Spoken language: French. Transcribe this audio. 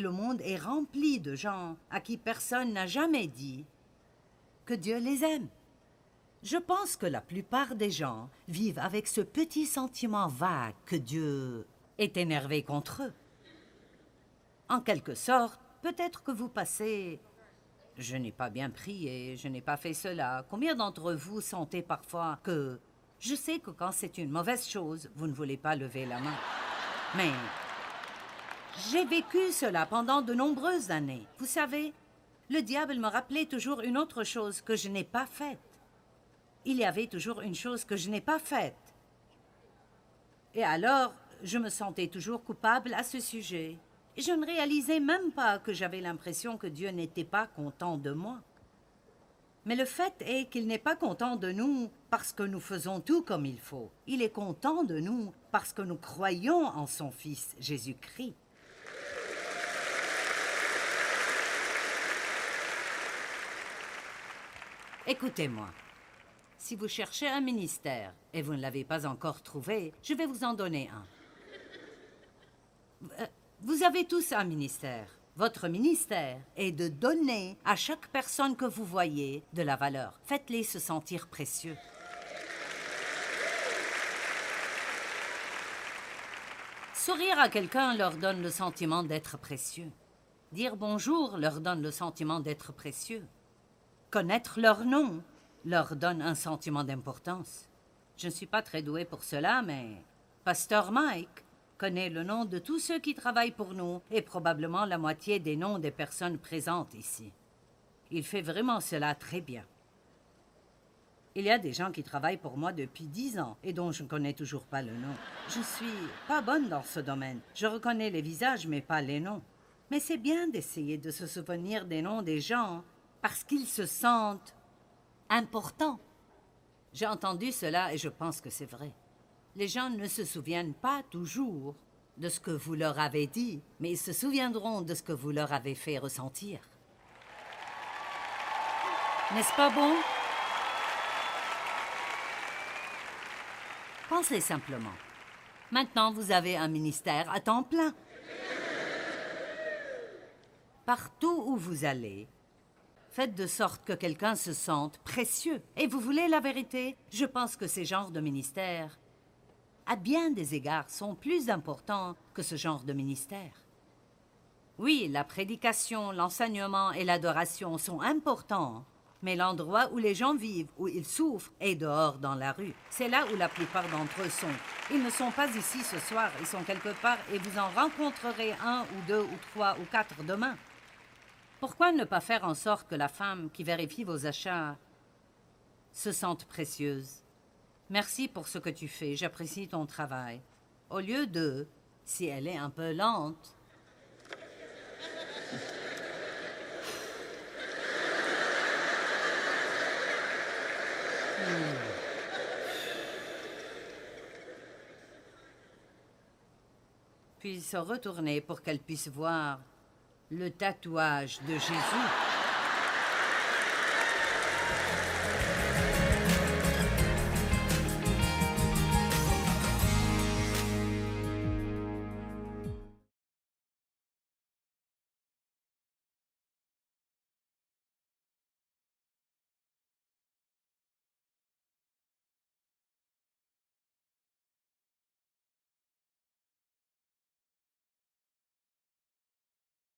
Le monde est rempli de gens à qui personne n'a jamais dit que Dieu les aime. Je pense que la plupart des gens vivent avec ce petit sentiment vague que Dieu est énervé contre eux. En quelque sorte, peut-être que vous passez je n'ai pas bien prié, je n'ai pas fait cela. Combien d'entre vous sentez parfois que je sais que quand c'est une mauvaise chose, vous ne voulez pas lever la main. Mais j'ai vécu cela pendant de nombreuses années. Vous savez, le diable me rappelait toujours une autre chose que je n'ai pas faite. Il y avait toujours une chose que je n'ai pas faite. Et alors, je me sentais toujours coupable à ce sujet. Je ne réalisais même pas que j'avais l'impression que Dieu n'était pas content de moi. Mais le fait est qu'il n'est pas content de nous parce que nous faisons tout comme il faut. Il est content de nous parce que nous croyons en son Fils Jésus-Christ. Écoutez-moi. Si vous cherchez un ministère et vous ne l'avez pas encore trouvé, je vais vous en donner un. Euh, vous avez tous un ministère. Votre ministère est de donner à chaque personne que vous voyez de la valeur. Faites-les se sentir précieux. Sourire à quelqu'un leur donne le sentiment d'être précieux. Dire bonjour leur donne le sentiment d'être précieux. Connaître leur nom leur donne un sentiment d'importance. Je ne suis pas très doué pour cela, mais Pasteur Mike connaît le nom de tous ceux qui travaillent pour nous et probablement la moitié des noms des personnes présentes ici. Il fait vraiment cela très bien. Il y a des gens qui travaillent pour moi depuis dix ans et dont je ne connais toujours pas le nom. Je suis pas bonne dans ce domaine. Je reconnais les visages mais pas les noms. Mais c'est bien d'essayer de se souvenir des noms des gens parce qu'ils se sentent importants. J'ai entendu cela et je pense que c'est vrai. Les gens ne se souviennent pas toujours de ce que vous leur avez dit, mais ils se souviendront de ce que vous leur avez fait ressentir. N'est-ce pas bon? Pensez simplement. Maintenant, vous avez un ministère à temps plein. Partout où vous allez, faites de sorte que quelqu'un se sente précieux. Et vous voulez la vérité? Je pense que ces genres de ministères à bien des égards, sont plus importants que ce genre de ministère. Oui, la prédication, l'enseignement et l'adoration sont importants, mais l'endroit où les gens vivent, où ils souffrent, est dehors dans la rue. C'est là où la plupart d'entre eux sont. Ils ne sont pas ici ce soir, ils sont quelque part et vous en rencontrerez un ou deux ou trois ou quatre demain. Pourquoi ne pas faire en sorte que la femme qui vérifie vos achats se sente précieuse? Merci pour ce que tu fais, j'apprécie ton travail. Au lieu de, si elle est un peu lente. Puis se retourner pour qu'elle puisse voir le tatouage de Jésus.